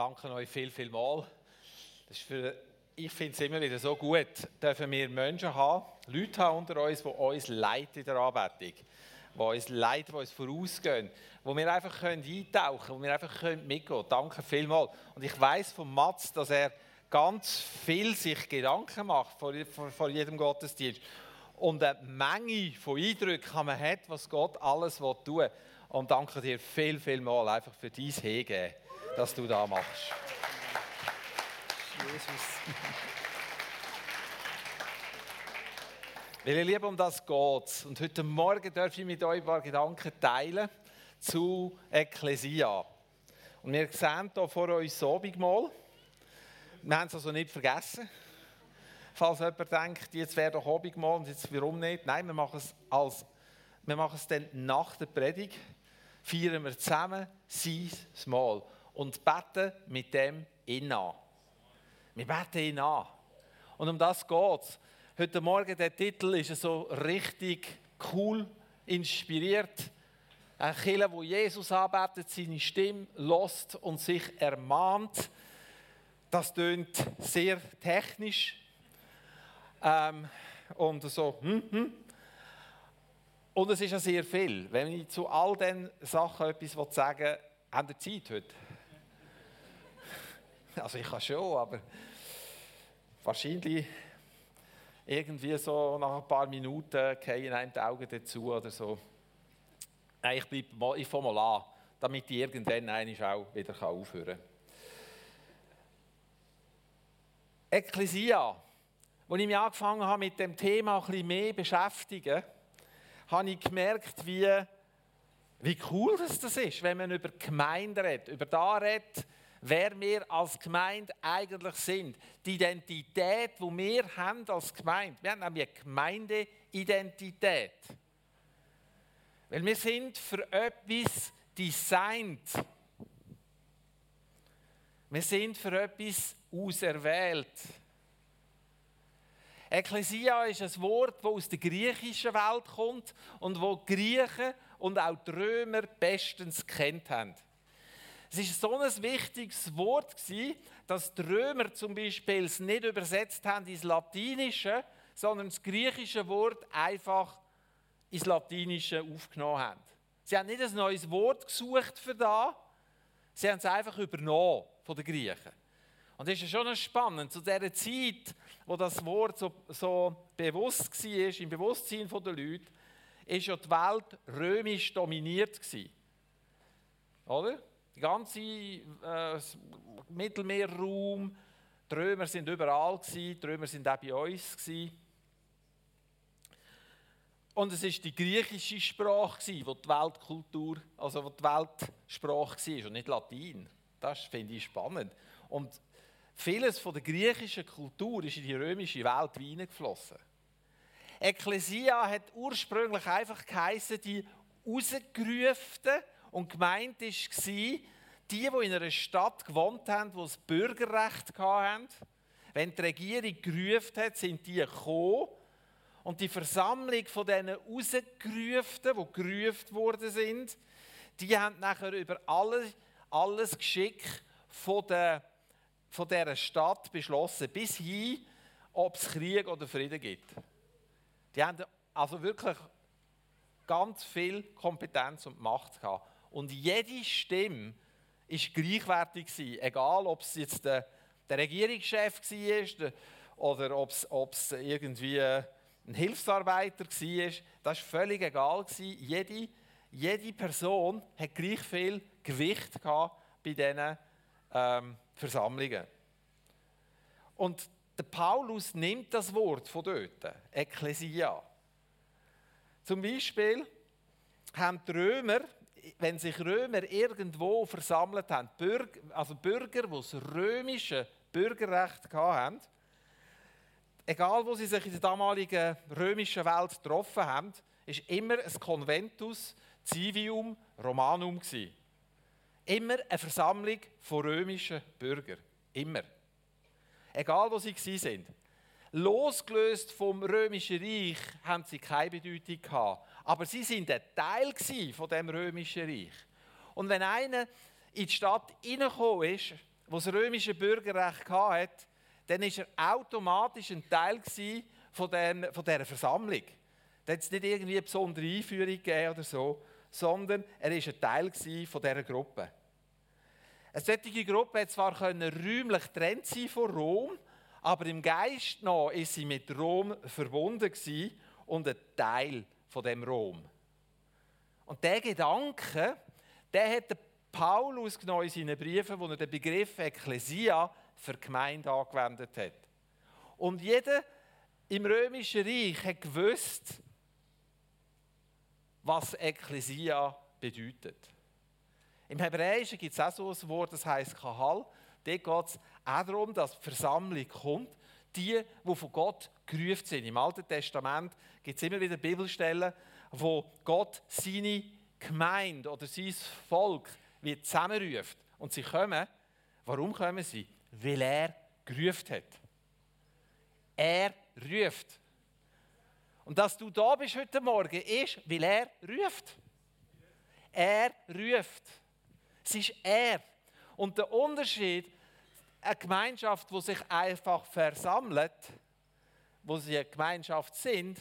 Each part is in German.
danke euch viel, viel mal. Das ist für, ich finde es immer wieder so gut, dürfen wir Menschen haben, Leute haben unter uns, die uns leiten in der Anbetung, die uns leiten, die uns vorausgehen, wo wir einfach können eintauchen können, wo wir einfach können mitgehen können. Danke vielmals. Und ich weiß von Mats, dass er ganz viel sich Gedanken macht vor, vor, vor jedem Gottesdienst und eine Menge von Eindrücken man hat, was Gott alles tun will. Und danke dir viel, viel mal einfach für dein Hegen dass du da machst. Jesus. Weil ihr Lieben, um das geht Und heute Morgen darf ich mit euch ein paar Gedanken teilen zu Ekklesia. Und wir sehen hier vor uns das Abendmahl. Wir haben es also nicht vergessen. Falls jemand denkt, jetzt wäre doch Abendmahl und jetzt warum nicht? Nein, wir machen es, als, wir machen es dann nach der Predigt. Feiern wir zusammen sein Mahl und beten mit dem ihn an. Wir beten ihn an. Und um das geht es. Heute Morgen, der Titel ist so richtig cool, inspiriert. Ein Killer, wo Jesus arbeitet, seine Stimme lost und sich ermahnt. Das tönt sehr technisch. Ähm, und so, hm, hm. Und es ist ja sehr viel. Wenn ich zu all diesen Sachen etwas sagen will, haben wir Zeit heute? Also ich kann schon, aber wahrscheinlich irgendwie so nach ein paar Minuten gehen einem die Augen dazu oder so. Nein, ich, bleib mal, ich fange mal an, damit ich irgendwann auch wieder aufhören kann. Ekklesia. Als ich mich angefangen habe mit dem Thema ein bisschen mehr beschäftigen, habe ich gemerkt, wie, wie cool das ist, wenn man über Gemeinde redet, über da redet, wer wir als Gemeinde eigentlich sind. Die Identität, die wir haben als Gemeinde. Wir haben nämlich eine Gemeindeidentität. Weil wir sind für etwas designt. Wir sind für etwas auserwählt. Ekklesia ist ein Wort, das aus der griechischen Welt kommt und wo die Griechen und auch die Römer bestens kennt haben. Es war so ein wichtiges Wort, dass die Römer zum Beispiel es nicht übersetzt haben ins Latinische, sondern das griechische Wort einfach ins Latinische aufgenommen haben. Sie haben nicht ein neues Wort gesucht für da, sie haben es einfach übernommen von den Griechen. Und das ist schon spannend, zu dieser Zeit, wo das Wort so, so bewusst war, im Bewusstsein der Leute, ist ja die Welt römisch dominiert. Oder? Der ganze äh, Mittelmeerraum, die Römer sind überall, gewesen, die Römer sind auch bei uns. Gewesen. Und es war die griechische Sprache, die die Weltkultur, also die Weltsprache war und nicht Latein. Das finde ich spannend. Und vieles von der griechischen Kultur ist in die römische Welt hineingeflossen. Ekklesia hat ursprünglich einfach geheißen, die Rausgerufenen und gemeint war, die, die in einer Stadt gewohnt haben, wo das Bürgerrecht hatten, wenn die Regierung gerufen hat, sind die gekommen. Und die Versammlung von diesen Rausgerufenen, die gerufen worden sind, die haben nachher über alles, alles Geschick von, der, von dieser Stadt beschlossen, bis hin, ob es Krieg oder Frieden gibt. Die haben also wirklich ganz viel Kompetenz und Macht gehabt. Und jede Stimme war gleichwertig, egal ob es jetzt der, der Regierungschef war oder ob es irgendwie ein Hilfsarbeiter war. Das war völlig egal. Jede, jede Person hat gleich viel Gewicht gehabt bei diesen ähm, Versammlungen. Und der Paulus nimmt das Wort von dort, Ekklesia. Zum Beispiel haben die Römer wenn sich Römer irgendwo versammelt haben, Bürger, also Bürger, die das römische Bürgerrecht hatten, egal wo sie sich in der damaligen römischen Welt getroffen haben, ist immer ein Conventus Civium Romanum gewesen. Immer eine Versammlung von römischen Bürgern. Immer. Egal wo sie sind. Losgelöst vom römischen Reich haben sie keine Bedeutung gehabt. Aber sie sind ein Teil von dem römischen Reich. Und wenn einer in die Stadt hineingekommen ist, wo das römische Bürgerrecht hatte, dann war er automatisch ein Teil von, der, von dieser Versammlung. Da hat es nicht irgendwie eine besondere Einführung gegeben oder so, sondern er war ein Teil von dieser Gruppe. Eine solche Gruppe hat zwar räumlich getrennt sein von Rom, aber im Geist noch ist sie mit Rom verbunden und ein Teil von dem Rom. Und der Gedanke, der hat Paulus genau in seinen Briefen, wo er den Begriff Ekklesia für Gemeinde angewendet hat. Und jeder im Römischen Reich hat gewusst, was Ekklesia bedeutet. Im Hebräischen gibt es auch so ein Wort, das heißt Kahal. Dort geht es auch darum, dass die Versammlung kommt, die, die von Gott gerufen sind. Im Alten Testament gibt es immer wieder Bibelstellen, wo Gott seine Gemeinde oder sein Volk wie zusammenruft. Und sie kommen. Warum kommen sie? Weil er gerufen hat. Er ruft. Und dass du da bist heute Morgen, ist, weil er ruft. Er ruft. Es ist er. Und der Unterschied, eine Gemeinschaft, die sich einfach versammelt, wo sie eine Gemeinschaft sind,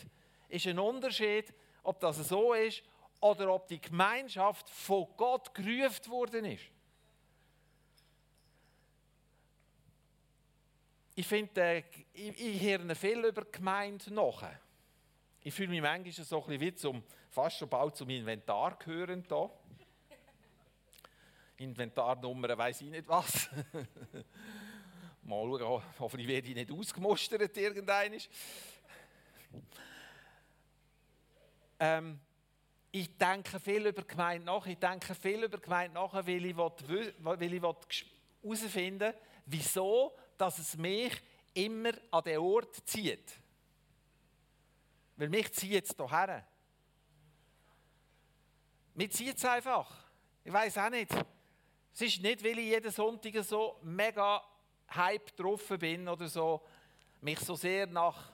ist ein Unterschied, ob das so ist oder ob die Gemeinschaft von Gott gerufen worden ist. Ich finde, äh, ich, ich höre viel über Gemeinde nach. Ich fühle mich manchmal so ein bisschen wie zum, fast schon bald zum Inventar gehören hier. Inventarnummer weiß ich nicht was. Mal schauen, hoffentlich werde ich nicht ausgemustert irgendein. Ähm, ich denke viel über Gemeinde nach. Ich denke viel über Gemeinde nach, weil ich, will, weil ich herausfinden will, wieso dass es mich immer an den Ort zieht. Weil mich zieht es hierher. Mich zieht es einfach. Ich weiß auch nicht. Es ist nicht, weil ich jeden Sonntag so mega Hype drauf bin oder so, mich so sehr nach,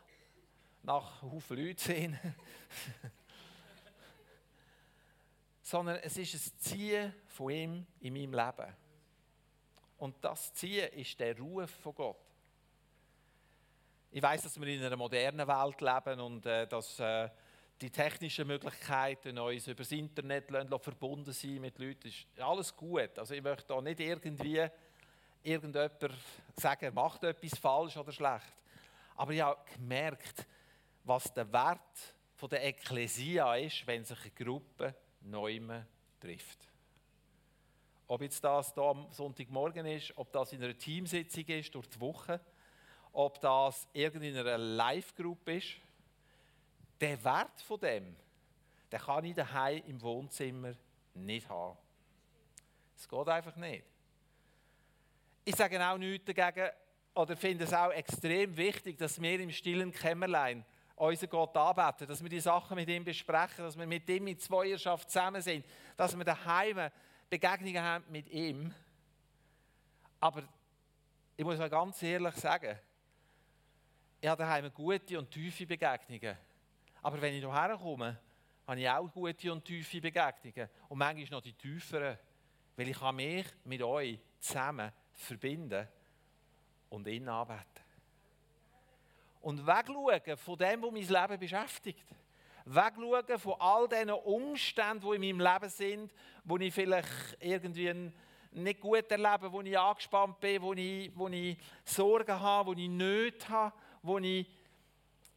nach Haufen Leute sehen. sondern es ist ein Ziehen von ihm in meinem Leben. Und das Ziehen ist der Ruf von Gott. Ich weiß, dass wir in einer modernen Welt leben und äh, dass äh, die technischen Möglichkeiten uns über das Internet verbunden sind mit Leuten. Ist alles gut. Also ich möchte da nicht irgendwie irgendjemand sagen, macht etwas falsch oder schlecht. Aber ich habe gemerkt, was der Wert der Ekklesia ist, wenn sich eine Gruppe Neumen trifft. Ob jetzt das hier am Sonntagmorgen ist, ob das in einer Teamsitzung ist durch die Woche, ob das in einer Live-Gruppe ist, der Wert von dem, den kann ich daheim im Wohnzimmer nicht haben. Es geht einfach nicht. Ich sage auch nichts dagegen, oder finde es auch extrem wichtig, dass wir im stillen Kämmerlein unseren Gott anbeten, dass wir die Sachen mit ihm besprechen, dass wir mit ihm in Zweierschaft zusammen sind, dass wir daheim Begegnungen haben mit ihm. Aber ich muss mal ganz ehrlich sagen, ich habe daheim gute und tiefe Begegnungen. Aber wenn ich hierher komme, habe ich auch gute und tiefe Begegnungen. Und manchmal noch die tieferen, weil ich mich mit euch zusammen verbinden und ihn anbeten und wegschauen von dem, was mein Leben beschäftigt. Wegschauen von all diesen Umständen, die in meinem Leben sind, wo ich vielleicht irgendwie nicht gut erlebe, wo ich angespannt bin, wo ich, wo ich Sorgen habe, wo ich Nöte habe, wo ich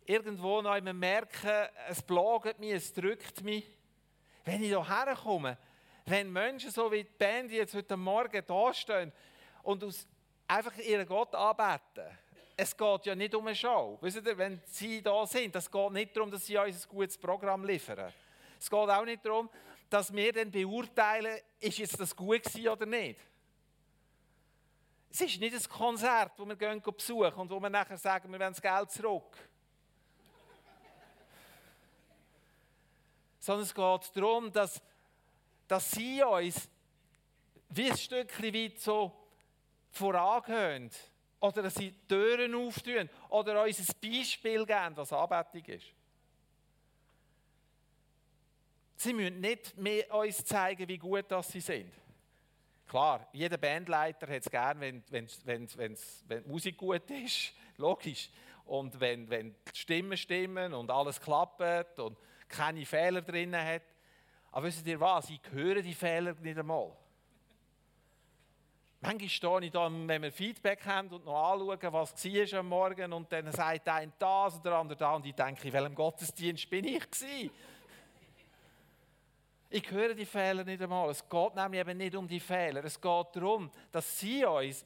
irgendwo noch immer merke, es plagt mich, es drückt mich. Wenn ich hierher komme, wenn Menschen so wie die Band, jetzt heute Morgen da stehen und einfach ihren Gott anbeten, es geht ja nicht um eine Show. Wisst ihr, wenn Sie da sind, es geht nicht darum, dass Sie uns ein gutes Programm liefern. Es geht auch nicht darum, dass wir dann beurteilen, ist jetzt das gut gewesen oder nicht. Es ist nicht ein Konzert, wo wir gehen besuchen und wo wir nachher sagen, wir wollen das Geld zurück. Sondern es geht darum, dass, dass Sie uns wie ein Stückchen weit so vorangehen oder dass sie Türen auftun oder uns ein Beispiel geben, was Anbetung ist. Sie müssen nicht mehr uns zeigen, wie gut das sie sind. Klar, jeder Bandleiter hat es gern, wenn, wenn, wenn, wenn, die Musik gut ist, logisch. Und wenn, wenn die Stimmen stimmen und alles klappt und keine Fehler drin hat. Aber wisst ihr was, ich höre die Fehler nicht einmal. Manchmal stehe ich da, wenn wir Feedback haben und noch anschauen, was war am Morgen und dann sagt einer das und der andere da und ich denke, in welchem Gottesdienst bin ich gewesen? Ich höre die Fehler nicht einmal. Es geht nämlich eben nicht um die Fehler. Es geht darum, dass sie uns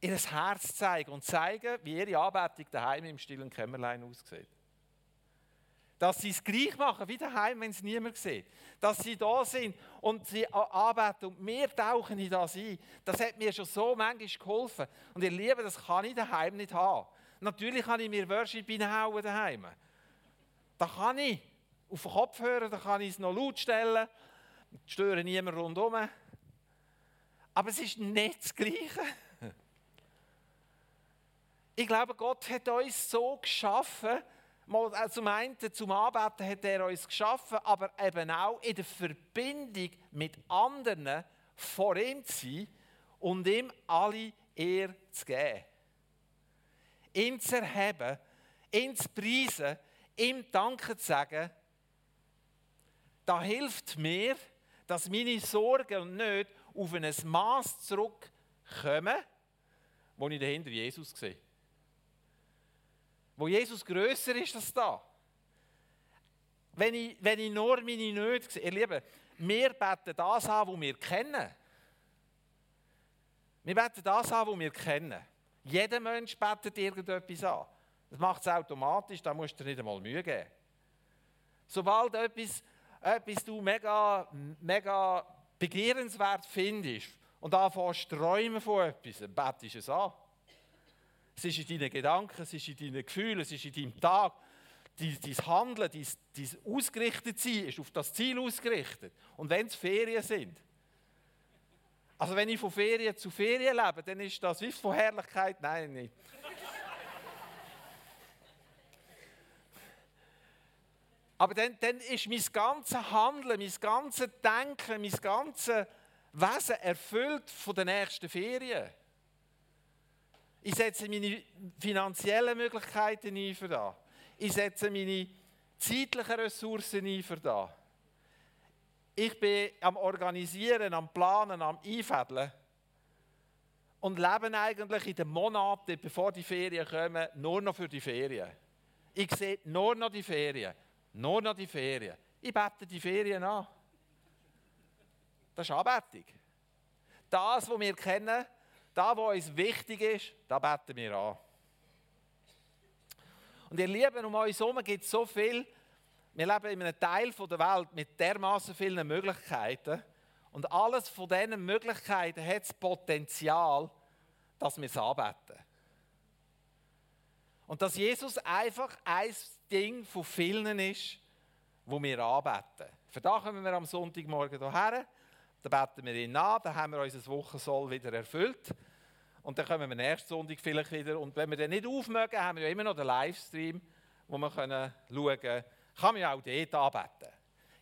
ihr Herz zeigen und zeigen, wie ihre Anbetung daheim im stillen Kämmerlein aussieht. Dass sie es gleich machen wie daheim, wenn es niemand sieht. Dass sie da sind und sie arbeiten und wir tauchen in das ein. Das hat mir schon so manchmal geholfen. Und ihr Lieben, das kann ich daheim nicht haben. Natürlich kann ich mir Worship reinhauen daheim. Das kann ich. Auf den Kopfhörer, da kann ich es noch laut stellen. Störe niemand rundherum. Aber es ist nicht das Gleiche. Ich glaube, Gott hat uns so geschaffen, mal äh, zum einen zum Arbeiten hat er uns geschaffen, aber eben auch in der Verbindung mit anderen vor ihm zu sein und ihm alle Ehre zu geben. Ihn zu erheben, ihn zu preisen, ihm Danke zu sagen, da hilft mir, dass meine Sorgen nicht auf ein Maß zurückkommen, wo ich dahinter Jesus sehe wo Jesus größer ist als da. Wenn ich, wenn ich nur meine Nöte sehe, ihr Lieben, wir beten das an, was wir kennen. Wir beten das an, was wir kennen. Jeder Mensch betet irgendetwas an. Das macht es automatisch, da musst du dir nicht einmal Mühe geben. Sobald etwas, etwas du mega, mega begehrenswert findest und anfängst zu träumen von etwas, betest es an. Es ist in deinen Gedanken, es ist in deinen Gefühlen, es ist in deinem Tag. Dein, dein Handeln, dein, dein Ausgerichtetsein ist auf das Ziel ausgerichtet. Und wenn es Ferien sind, also wenn ich von Ferien zu Ferien lebe, dann ist das wie von Herrlichkeit, nein, nicht. Aber dann, dann ist mein ganzes Handeln, mein ganzes Denken, mein ganzes Wesen erfüllt von den nächsten Ferien. Ich setze meine finanziellen Möglichkeiten ein für das. Ich setze meine zeitlichen Ressourcen ein für das. Ich bin am Organisieren, am Planen, am Einfädeln und lebe eigentlich in den Monaten, bevor die Ferien kommen, nur noch für die Ferien. Ich sehe nur noch die Ferien, nur noch die Ferien. Ich bete die Ferien an. Das ist Anbetung. Das, was wir kennen, da, wo uns wichtig ist, da beten wir an. Und ihr Lieben, um uns herum gibt es so viel. Wir leben in einem Teil der Welt mit dermaßen vielen Möglichkeiten. Und alles von diesen Möglichkeiten hat das Potenzial, dass wir es anbeten. Und dass Jesus einfach ein Ding von vielen ist, wo wir anbeten. Für da kommen wir am Sonntagmorgen hierher, da beten wir ihn an, dann haben wir unser Wochensoll wieder erfüllt. Und dann kommen wir nächsten Sonntag vielleicht wieder. Und wenn wir dann nicht aufmögen, haben wir ja immer noch den Livestream, wo wir können schauen können. Kann man ja auch dort anbeten.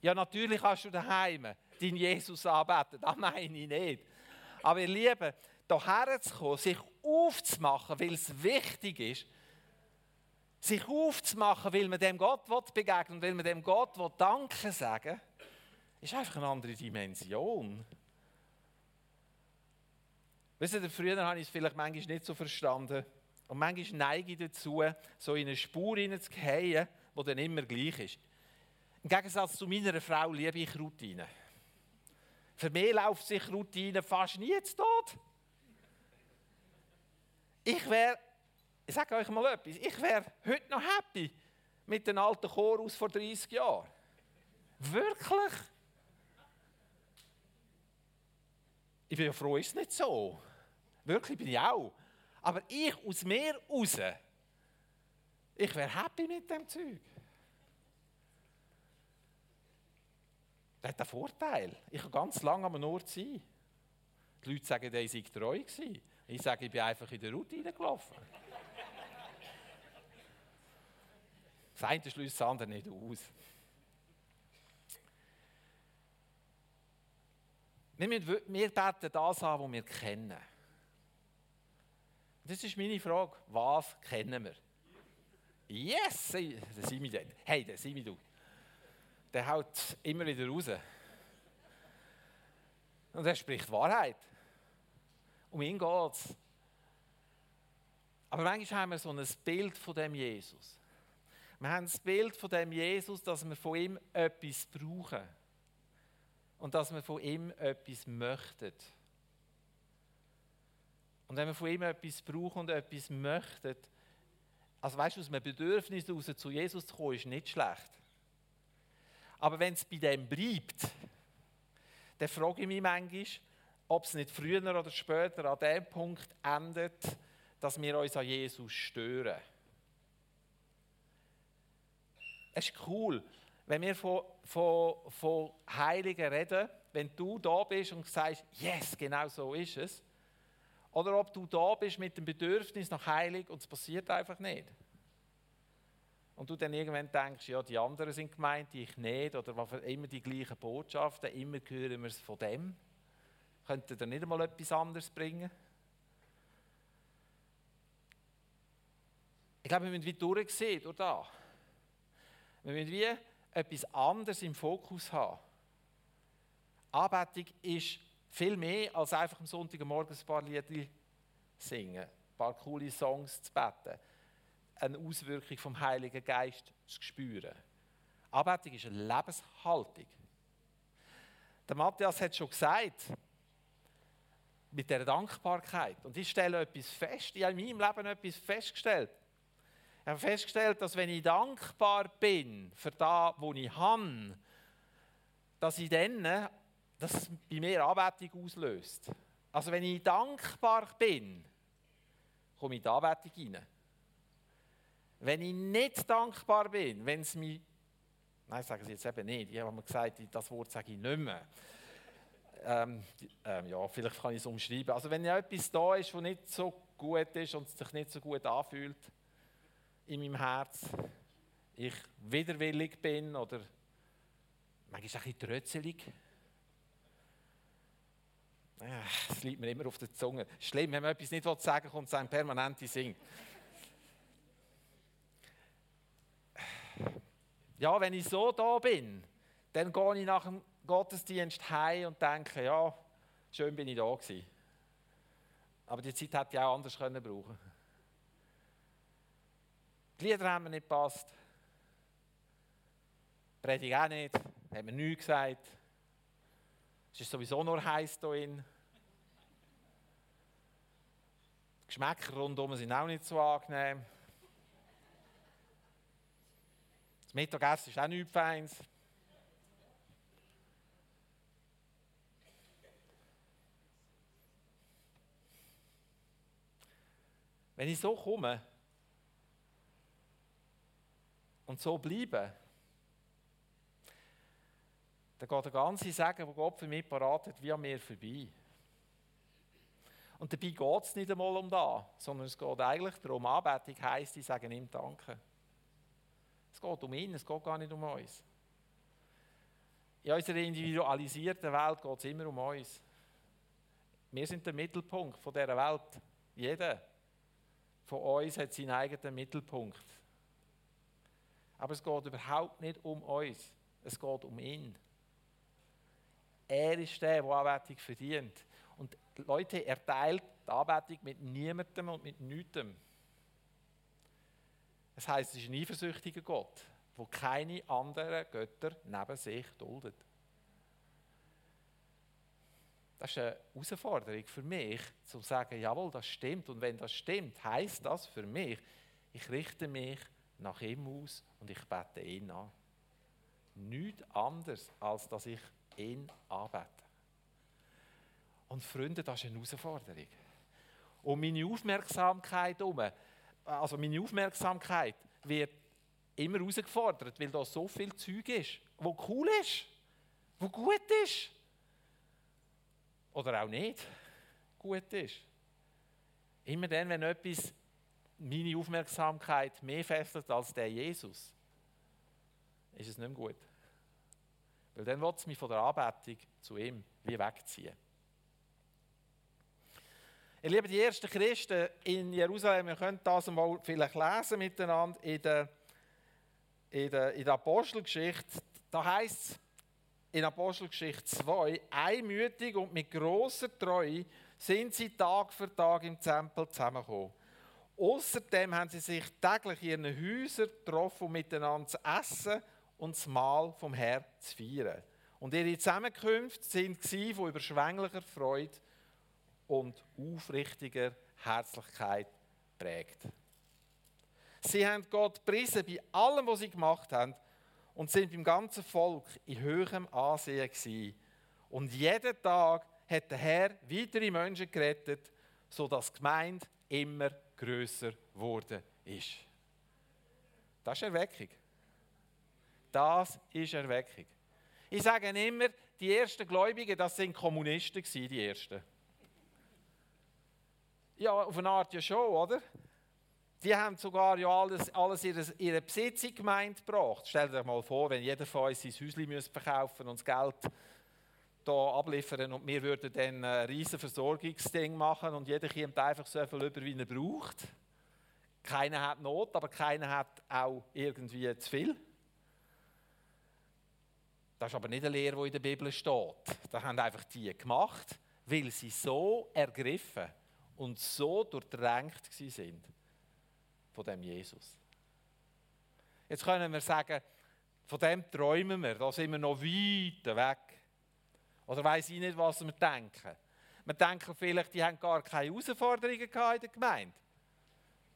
Ja, natürlich kannst du daheim deinen Jesus anbeten. Das meine ich nicht. Aber ihr Lieben, hierher zu kommen, sich aufzumachen, weil es wichtig ist, sich aufzumachen, weil man dem Gott begegnen will, weil man dem Gott Danke sagen will, ist einfach eine andere Dimension. Wisst ihr, früher habe ich es vielleicht manchmal nicht so verstanden. Und manchmal neige ich dazu, so in eine Spur hineinzugehen, die dann immer gleich ist. Im Gegensatz zu meiner Frau liebe ich Routine. Für mich läuft sich Routine fast nie zu Tod. Ich wäre, ich sage euch mal etwas, ich wäre heute noch happy mit dem alten Chorus vor 30 Jahren. Wirklich? Ich bin ja froh, ist es nicht so. Wirklich bin ich auch. Aber ich aus mir raus, ich wäre happy mit dem Zeug. Das hat einen Vorteil. Ich kann ganz lange am Ort sein. Die Leute sagen, der sei treu gewesen. Ich sage, ich bin einfach in der Route gelaufen. Das eine schließt das andere nicht aus. Wir, müssen, beten das an, was wir kennen. Das ist meine Frage. Was kennen wir? Yes! Der Simi. Hey, der Simi, du. Der haut immer wieder raus. Und er spricht Wahrheit. Um ihn geht es. Aber manchmal haben wir so ein Bild von dem Jesus. Wir haben das Bild von dem Jesus, dass wir von ihm etwas brauchen. Und dass wir von ihm etwas möchten. Und wenn wir von ihm etwas brauchen und etwas möchten, also weißt du, aus einem Bedürfnis heraus zu Jesus zu kommen, ist nicht schlecht. Aber wenn es bei dem bleibt, dann frage ich mich manchmal, ob es nicht früher oder später an dem Punkt endet, dass wir uns an Jesus stören. Es ist cool, wenn wir von, von, von Heiligen reden, wenn du da bist und sagst, yes, genau so ist es, oder ob du da bist mit dem Bedürfnis nach Heilig und es passiert einfach nicht. Und du dann irgendwann denkst, ja, die anderen sind gemeint, ich nicht, oder immer die gleichen Botschaften, immer hören wir es von dem. Könnte ihr nicht einmal etwas anderes bringen? Ich glaube, wir müssen wie durchsehen durch da. Wir müssen wie etwas anderes im Fokus haben. Anbetung ist viel mehr als einfach am Sonntagmorgen ein paar Lieder singen, ein paar coole Songs zu beten, eine Auswirkung vom Heiligen Geist zu spüren. Anbetung ist eine Lebenshaltung. Der Matthias hat schon gesagt, mit der Dankbarkeit. Und ich stelle etwas fest, ich habe in meinem Leben etwas festgestellt. Ich habe festgestellt, dass wenn ich dankbar bin für das, was ich habe, dass ich dann dass es bei mir Anbetung auslöst. Also wenn ich dankbar bin, komme ich in die Anbetung rein. Wenn ich nicht dankbar bin, wenn es mich... Nein, sagen Sie jetzt eben nicht. Ich habe mir gesagt, das Wort sage ich nicht mehr. Ähm, ähm, ja, vielleicht kann ich es umschreiben. Also wenn ja etwas da ist, was nicht so gut ist und sich nicht so gut anfühlt in meinem Herz, ich widerwillig bin oder manchmal ein bisschen trötzelig, es liegt mir immer auf der Zunge. Schlimm, wenn man etwas nicht sagen will, kommt es einem permanent in Sinn. Ja, wenn ich so da bin, dann gehe ich nach dem Gottesdienst heim und denke, ja, schön bin ich da gewesen. Aber die Zeit hätte ich auch anders können brauchen Die Lieder haben mir nicht gepasst. Die Predigt auch nicht. Hat mir nichts gesagt. Es ist sowieso nur heiß hier. Die Geschmäcker rundherum sind auch nicht so angenehm. Das Mittagessen ist auch nichts Feins. Wenn ich so komme und so bleibe, dann geht der ganze Segen, den Gott für mich parat hat, wie an mir vorbei. Und dabei geht es nicht einmal um das, sondern es geht eigentlich darum, Anbetung heisst, ich sage ihm Danke. Es geht um ihn, es geht gar nicht um uns. In unserer individualisierten Welt geht es immer um uns. Wir sind der Mittelpunkt von dieser Welt. Jeder von uns hat seinen eigenen Mittelpunkt. Aber es geht überhaupt nicht um uns. Es geht um ihn. Er ist der, der Anbetung verdient. Und Leute, er teilt die Anbetung mit niemandem und mit nichts. Das heißt, es ist ein eifersüchtiger Gott, der keine anderen Götter neben sich duldet. Das ist eine Herausforderung für mich, zu sagen, jawohl, das stimmt. Und wenn das stimmt, heißt das für mich, ich richte mich nach ihm aus und ich bete ihn an. Nichts anderes, als dass ich ihn anbeten. Und Freunde, das ist eine Herausforderung. Und meine Aufmerksamkeit also meine Aufmerksamkeit wird immer herausgefordert, weil da so viel Zeug ist, wo cool ist, wo gut ist. Oder auch nicht gut ist. Immer dann, wenn etwas meine Aufmerksamkeit mehr fesselt als der Jesus, ist es nicht mehr gut. Weil dann wird es mich von der Anbetung zu ihm wie wegziehen. Ihr Lieben, die ersten Christen in Jerusalem, ihr könnt das mal vielleicht lesen miteinander in der, in der, in der Apostelgeschichte. Da heißt es in Apostelgeschichte 2, einmütig und mit großer Treue sind sie Tag für Tag im Tempel zusammengekommen. Außerdem haben sie sich täglich in ihren Häusern getroffen, um miteinander zu essen und das Mahl vom Herrn zu feiern. Und ihre Zusammenkünfte waren von überschwänglicher Freude und aufrichtiger Herzlichkeit prägt. Sie haben Gott priesen bei allem, was sie gemacht haben und sind beim ganzen Volk in höherem Ansehen gewesen. Und jeden Tag hat der Herr weitere Menschen gerettet, sodass die Gemeinde immer größer geworden ist. Das ist Erweckung. Das ist Erweckung. Ich sage immer, die ersten Gläubigen, das sind Kommunisten die ersten. Ja, auf eine Art ja schon, oder? Die haben sogar ja alles, alles ihre, ihre Besitz in gebracht. Stellt euch mal vor, wenn jeder von uns sein Häuschen verkaufen und das Geld hier abliefern und wir würden dann ein riesen Versorgungsding machen und jeder kommt einfach so viel über, wie er braucht. Keiner hat Not, aber keiner hat auch irgendwie zu viel. Das ist aber nicht eine Lehre, die in der Bibel steht. Das haben einfach die gemacht, weil sie so ergriffen und so durchdrängt sind von dem Jesus. Jetzt können wir sagen, von dem träumen wir, da sind wir noch weit weg. Oder weiß ich nicht, was wir denken. Wir denken vielleicht, die haben gar keine Herausforderungen in der Gemeinde.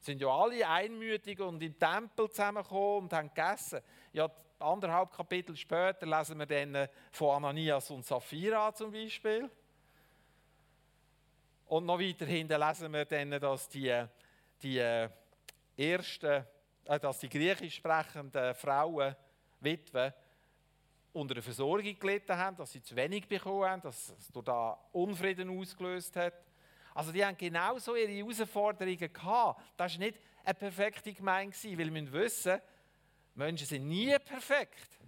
sind ja alle einmütig und im Tempel zusammengekommen und haben gegessen. Ja, anderthalb Kapitel später lesen wir dann von Ananias und Sapphira zum Beispiel. Und noch weiter hinten lesen wir dann, dass die, die äh, ersten, äh, dass die griechisch sprechenden Frauen, Witwen, unter der Versorgung gelitten haben, dass sie zu wenig bekommen haben, dass es durch da Unfrieden ausgelöst hat. Also die haben genauso ihre Herausforderungen gehabt. Das war nicht eine perfekte Gemeinde, weil wir müssen wissen, Menschen sind nie perfekt.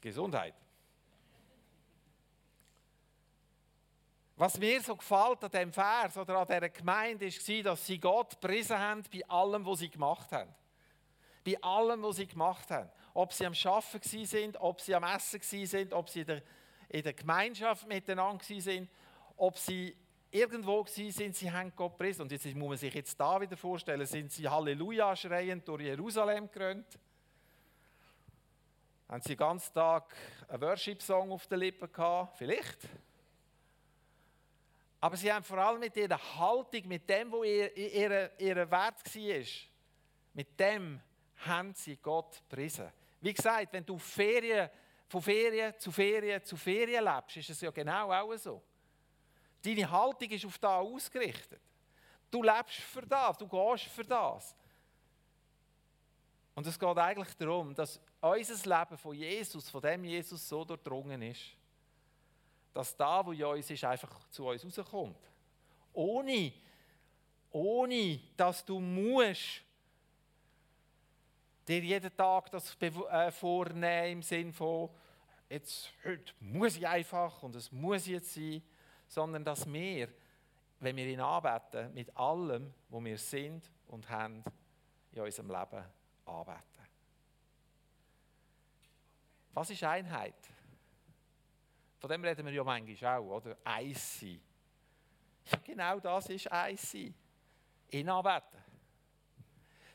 Gesundheit. Was mir so gefällt an diesem Vers oder an dieser Gemeinde, war, dass sie Gott gepriesen haben bei allem, was sie gemacht haben. Bei allem, was sie gemacht haben. Ob sie am Arbeiten sind, ob sie am Essen sind, ob sie in der, in der Gemeinschaft miteinander sind, ob sie irgendwo sind, sie haben Gott gepriesen. Und jetzt muss man sich jetzt da wieder vorstellen, sind sie Halleluja schreiend durch Jerusalem gerannt? Haben sie den ganzen Tag einen Worship-Song auf den Lippen gehabt? Vielleicht. Aber sie haben vor allem mit ihrer Haltung, mit dem, was ihr, ihr, ihr Wert war, mit dem haben sie Gott gepriesen. Wie gesagt, wenn du Ferien, von Ferien zu Ferien zu Ferien lebst, ist es ja genau auch so. Deine Haltung ist auf das ausgerichtet. Du lebst für das, du gehst für das. Und es geht eigentlich darum, dass unser Leben von Jesus, von dem Jesus so durchdrungen ist, dass da, wo in uns ist, einfach zu uns rauskommt. Ohne, ohne dass du musst dir jeden Tag das äh, vornehmen im Sinn von, jetzt, heute muss ich einfach und es muss jetzt sein, sondern dass wir, wenn wir ihn anbeten, mit allem, wo wir sind und haben, in unserem Leben anbeten. Was ist Einheit? Von dem reden wir ja manchmal auch, oder? Eins sein. Ja, genau das ist eins sein. In anbeten.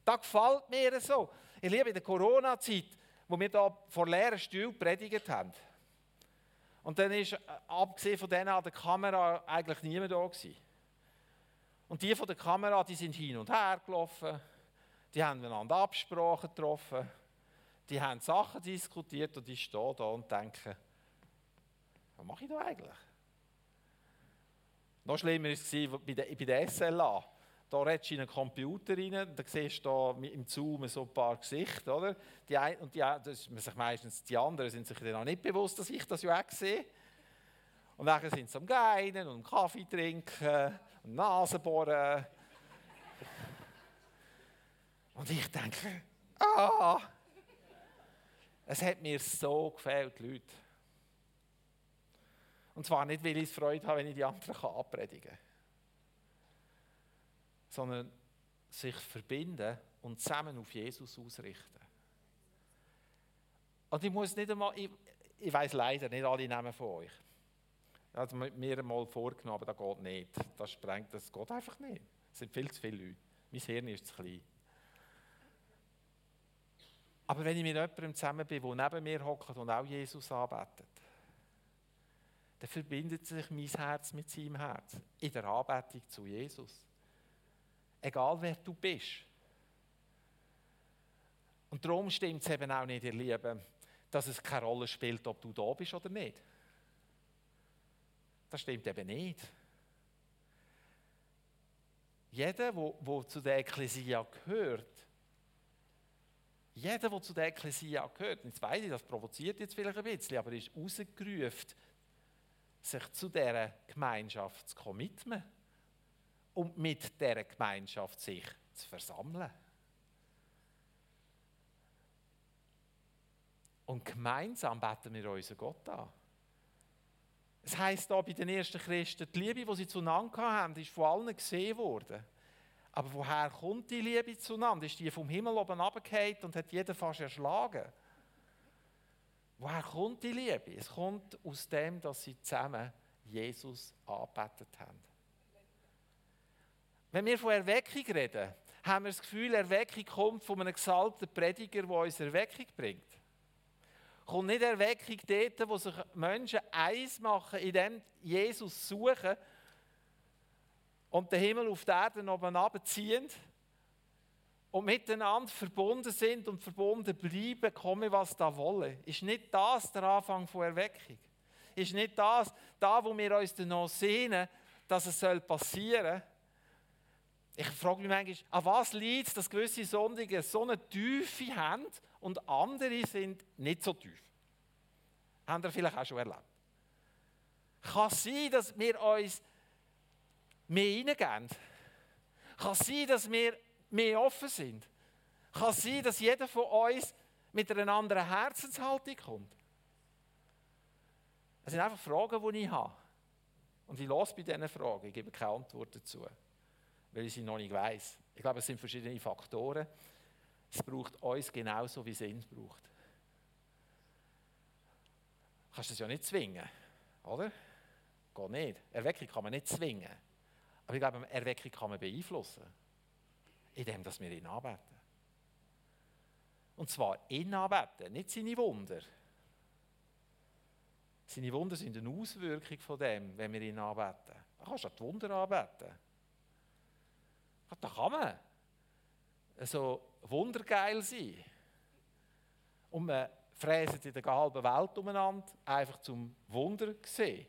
Das gefällt mir so. Ich liebe in der Corona-Zeit, wo wir da vor leeren Stühlen predigt haben. Und dann ist, äh, abgesehen von denen an der Kamera, eigentlich niemand da gewesen. Und die von der Kamera, die sind hin und her gelaufen, die haben einander Absprachen getroffen, die haben Sachen diskutiert und ich stehe da und denke, was mache ich da eigentlich? Noch schlimmer war es bei der SLA. Da redest du in einen Computer rein, da siehst du im Zoom so ein paar Gesichter, oder? Die ein, und die, das sich meistens, die anderen sind sich dann auch nicht bewusst, dass ich das ja auch sehe. Und dann sind sie am Geinen und Kaffee trinken und Nase bohren. Und ich denke, ah, Es hat mir so gefällt, Leute. Und zwar nicht, weil ich Freude habe, wenn ich die anderen abpredigen kann, sondern sich verbinden und zusammen auf Jesus ausrichten. Und ich muss nicht einmal, ich, ich weiß leider nicht alle Namen von euch. Also mir einmal vorgenommen, aber das geht nicht. Das sprengt, das geht einfach nicht. Es sind viel zu viele Leute. Mein Hirn ist zu klein. Aber wenn ich mit jemandem zusammen bin, der neben mir hockt und auch Jesus anbetet, dann verbindet sich mein Herz mit seinem Herz in der Anbetung zu Jesus. Egal wer du bist. Und darum stimmt es eben auch nicht, ihr Lieben, dass es keine Rolle spielt, ob du da bist oder nicht. Das stimmt eben nicht. Jeder, der zu der Ekklesia gehört, jeder, der zu der Ekklesia gehört, jetzt weiß ich, das provoziert jetzt vielleicht ein bisschen, aber ist rausgerufen, sich zu dieser Gemeinschaft zu committen und mit dieser Gemeinschaft sich zu versammeln. Und gemeinsam beten wir unseren Gott an. Es heisst da bei den ersten Christen, die Liebe, die sie zueinander haben, ist von allen gesehen worden. Aber woher kommt die Liebe zueinander? Ist die vom Himmel oben runtergefallen und hat jeden fast erschlagen? Woher kommt die Liebe? Es kommt aus dem, dass sie zusammen Jesus angebetet haben. Wenn wir von Erweckung reden, haben wir das Gefühl, Erweckung kommt von einem gesalbten Prediger, der uns Erweckung bringt. Kommt nicht Erweckung dort, wo sich Menschen eins machen, indem Jesus suchen und den Himmel auf die Erde oben abziehen und miteinander verbunden sind und verbunden bleiben, komme was da wolle. Ist nicht das der Anfang von Erweckung? Ist nicht das, da wo wir uns noch sehnen, dass es passieren soll? Ich frage mich manchmal, an was liegt es, dass gewisse Sonntage so eine Tiefe haben und andere sind nicht so tief? Haben ihr vielleicht auch schon erlebt? Kann es sein, dass wir uns mehr hineingeben? Kann es sein, dass wir mehr offen sind? Kann es sein, dass jeder von uns mit einer anderen Herzenshaltung kommt? Das sind einfach Fragen, die ich habe. Und ich lasse bei diesen Fragen, ich gebe keine Antwort dazu, weil ich sie noch nicht weiß. Ich glaube, es sind verschiedene Faktoren. Es braucht uns genauso, wie es ihn braucht. Du kannst es ja nicht zwingen, oder? Geht nicht. Erweckung kann man nicht zwingen. Aber ich glaube, Erweckung kann man beeinflussen. Indem dass wir ihn anbeten. Und zwar ihn anbeten, nicht seine Wunder. Seine Wunder sind eine Auswirkung von dem, wenn wir ihn anbeten. Du kannst auch die Wunder anbeten. Da kann man so wundergeil sein. Und man fräst in der halben Welt umeinander, einfach zum Wunder sehen.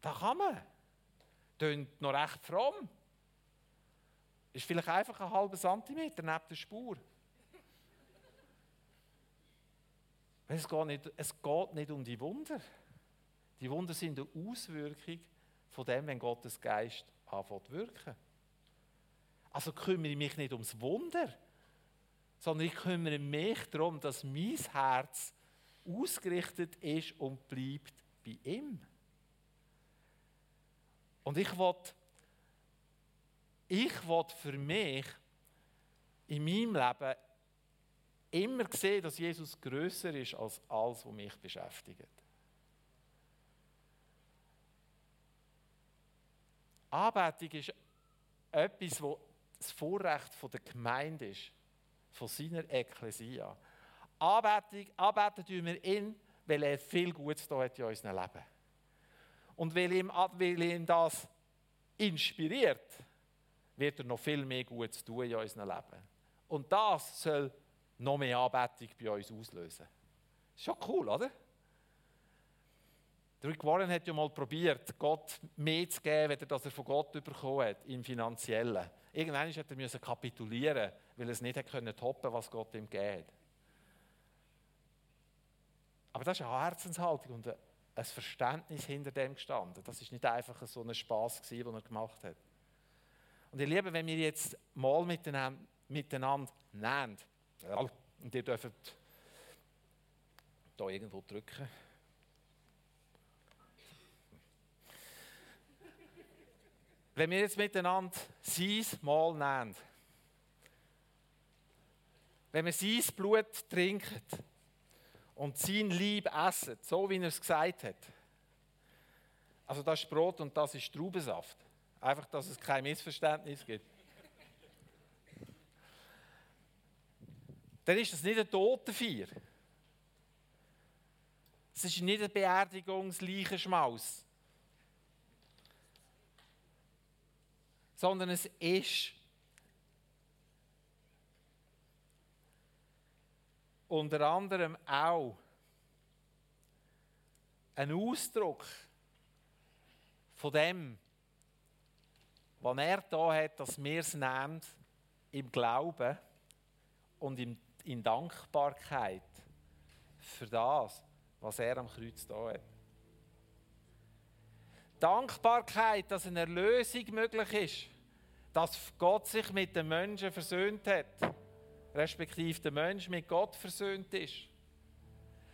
Da kann man. Tönt noch recht fromm. Ist vielleicht einfach ein halber Zentimeter neben der Spur. Es geht, nicht, es geht nicht um die Wunder. Die Wunder sind eine Auswirkung von dem, wenn Gottes Geist anfängt zu wirken. Also kümmere ich mich nicht ums Wunder, sondern ich kümmere mich darum, dass mein Herz ausgerichtet ist und bleibt bei ihm. Und ich will, ich will für mich in meinem Leben immer sehen, dass Jesus größer ist als alles, was mich beschäftigt. Anbetung ist etwas, wo das Vorrecht der Gemeinde ist, von seiner Ekklesia. Anbetung, anbeten tun wir ihn, weil er viel Gutes da hat in unserem Leben. Und weil ihm, weil ihm das inspiriert, wird er noch viel mehr Gutes tun in unserem Leben. Und das soll noch mehr Anbetung bei uns auslösen. Ist schon cool, oder? Rick Warren hat ja mal probiert, Gott mehr zu geben, als er von Gott bekommen hat, im Finanziellen. Irgendwann musste er kapitulieren, weil er es nicht toppen konnte, was Gott ihm gegeben Aber das ist eine Herzenshaltung und ein Verständnis hinter dem gestanden. Das ist nicht einfach so ein Spaß, den er gemacht hat. Und ihr Lieben, wenn wir jetzt mal miteinander, miteinander nehmen, Und ihr dürft hier irgendwo drücken. Wenn wir jetzt miteinander sein Mal nehmen, wenn wir sein Blut trinken und sein Lieb essen, so wie er es gesagt hat, also das ist Brot und das ist Traubensaft. Einfach, dass es kein Missverständnis gibt. Dann ist das nicht ein Totenfeier. Es ist nicht ein Beerdigungsleichenschmaus. Sondern es ist unter anderem auch ein Ausdruck von dem, was er da hat, dass wir es nehmen im Glauben und in Dankbarkeit für das, was er am Kreuz da hat. Dankbarkeit, dass eine Erlösung möglich ist, dass Gott sich mit den Menschen versöhnt hat, respektive der Mensch mit Gott versöhnt ist.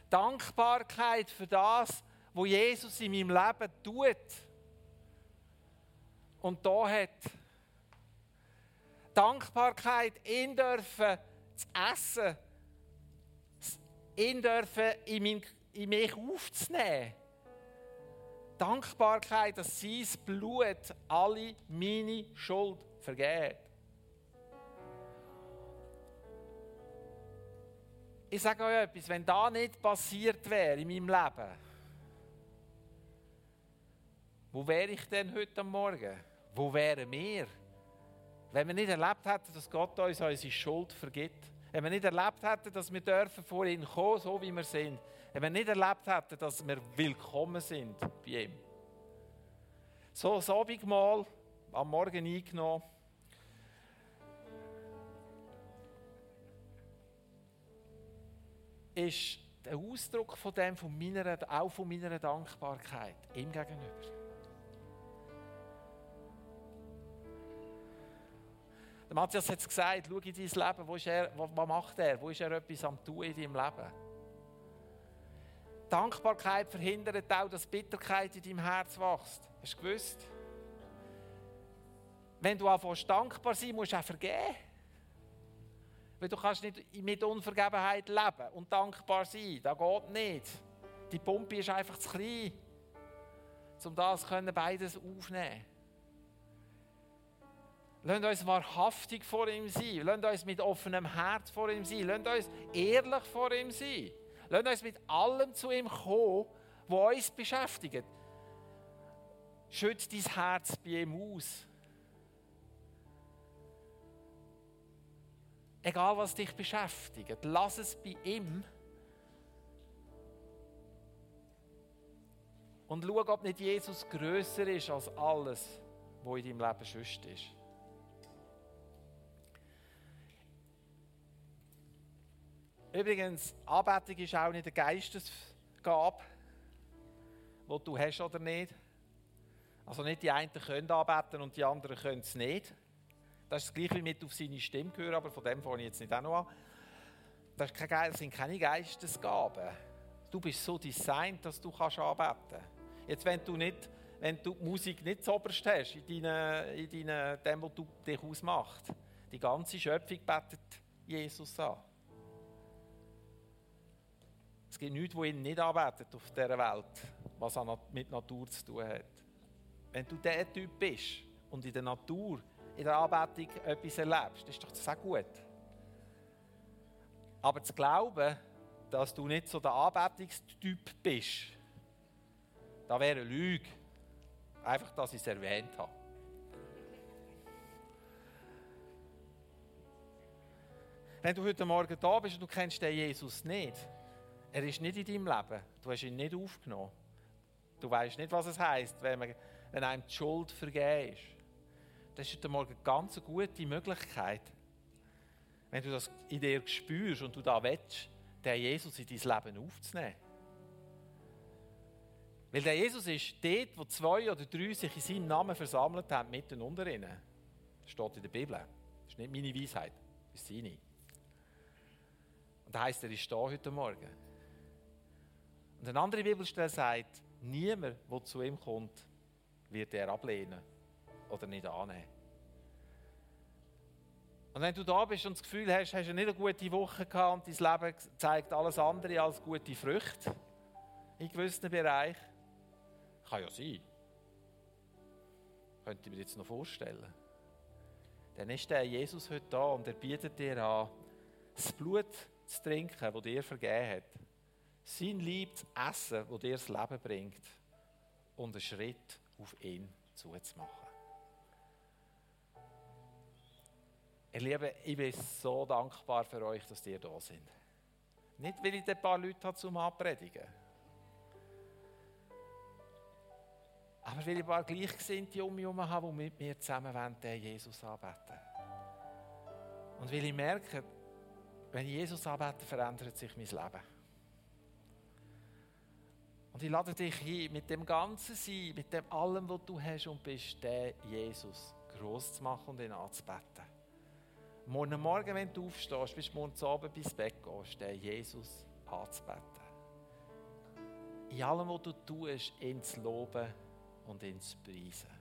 Dankbarkeit für das, was Jesus in meinem Leben tut und da hat. Dankbarkeit, ihn dürfen zu essen, ihn dürfen in, mein, in mich aufzunehmen. Dankbarkeit, dass sein Blut alle meine Schuld vergeht. Ich sage euch etwas, wenn das nicht passiert wäre in meinem Leben, wo wäre ich denn heute Morgen? Wo wären wir? Wenn wir nicht erlebt hätten, dass Gott uns unsere Schuld vergibt. Wenn wir nicht erlebt hätten, dass wir dürfen vor ihn kommen, so wie wir sind. Wenn wir nicht erlebt hätten, dass wir willkommen sind bei ihm. So das Abendmahl am Morgen eingenommen. ist der Ausdruck von dem, von meiner, auch von meiner Dankbarkeit ihm gegenüber. Der Matthias hat es gesagt, schau in dein Leben, wo ist er, was macht er, wo ist er etwas am tun in deinem Leben? Dankbarkeit verhindert auch, dass Bitterkeit in deinem Herz wächst. Hast du gewusst? Wenn du anfängst dankbar sein, musst du auch vergeben. Weil du kannst nicht mit Unvergebenheit leben und dankbar sein. Das geht nicht. Die Pumpe ist einfach zu klein, um das beides aufnehmen Lasst uns wahrhaftig vor ihm sein. Lasst uns mit offenem Herz vor ihm sein. Lasst uns ehrlich vor ihm sein. Lasst uns mit allem zu ihm kommen, was uns beschäftigt. Schütze dein Herz bei ihm aus. Egal was dich beschäftigt, lass es bei ihm. Und schau, ob nicht Jesus größer ist als alles, was in deinem Leben sonst ist. Übrigens, Anbetung ist auch nicht eine Geistesgabe, die du hast oder nicht. Also nicht die einen können anbeten und die anderen können es nicht. Das ist das gleiche wie mit auf seine Stimme hören, aber von dem fange ich jetzt nicht auch noch an. Das, sind keine Geistesgaben. Du bist so designt, dass du kannst anbeten Jetzt, wenn du, nicht, wenn du die Musik nicht so oberst hast, in, deinen, in deinen, dem, was du dich ausmachst, die ganze Schöpfung betet Jesus an. Es gibt nichts, wo ihn nicht anbetet auf dieser Welt, was mit Natur zu tun hat. Wenn du der Typ bist und in der Natur, in der Anbetung etwas erlebst, ist doch das auch gut. Aber zu glauben, dass du nicht so der Anbetungstyp bist, da wäre eine Lüge. Einfach, dass ich es erwähnt habe. Wenn du heute Morgen da bist und du kennst den Jesus nicht, er ist nicht in deinem Leben. Du hast ihn nicht aufgenommen. Du weißt nicht, was es heißt, wenn, wenn einem die Schuld vergeben ist. Das ist heute Morgen eine ganz gute Möglichkeit, wenn du das in dir spürst und du da willst, den Jesus in dein Leben aufzunehmen. Weil der Jesus ist dort, wo zwei oder drei sich in seinem Namen versammelt haben, mitten unter ihnen. Das steht in der Bibel. Das ist nicht meine Weisheit, das ist seine. Und das heisst, er ist da heute Morgen. Und eine andere Bibelstelle sagt, niemand, der zu ihm kommt, wird er ablehnen oder nicht annehmen. Und wenn du da bist und das Gefühl hast, hast du nicht eine gute Woche gehabt und dein Leben zeigt alles andere als gute Früchte in gewissen Bereichen, kann ja sein. Könnte ich mir jetzt noch vorstellen. Dann ist der Jesus heute da und er bietet dir an, das Blut zu trinken, das dir vergeben hat. Sein Lieb zu essen, das dir das Leben bringt. Und einen Schritt auf ihn zuzumachen. Ihr Lieben, ich bin so dankbar für euch, dass ihr da sind. Nicht, weil ich ein paar Leute habe zum Abpredigen. Aber weil ich ein paar Gleichgesinnte um mich herum habe, die mit mir zusammen wollen, Jesus anbeten. Und weil ich merke, wenn ich Jesus anbete, verändert sich mein Leben. Und ich lade dich ein, mit dem ganzen Sein, mit dem allem, was du hast und bist, den Jesus groß zu machen und ihn anzubeten. Morgen Morgen, wenn du aufstehst, bis morgen Abend bis Bett gehst, den Jesus anzubeten. In allem, was du tust, ihn zu loben und ihn zu preisen.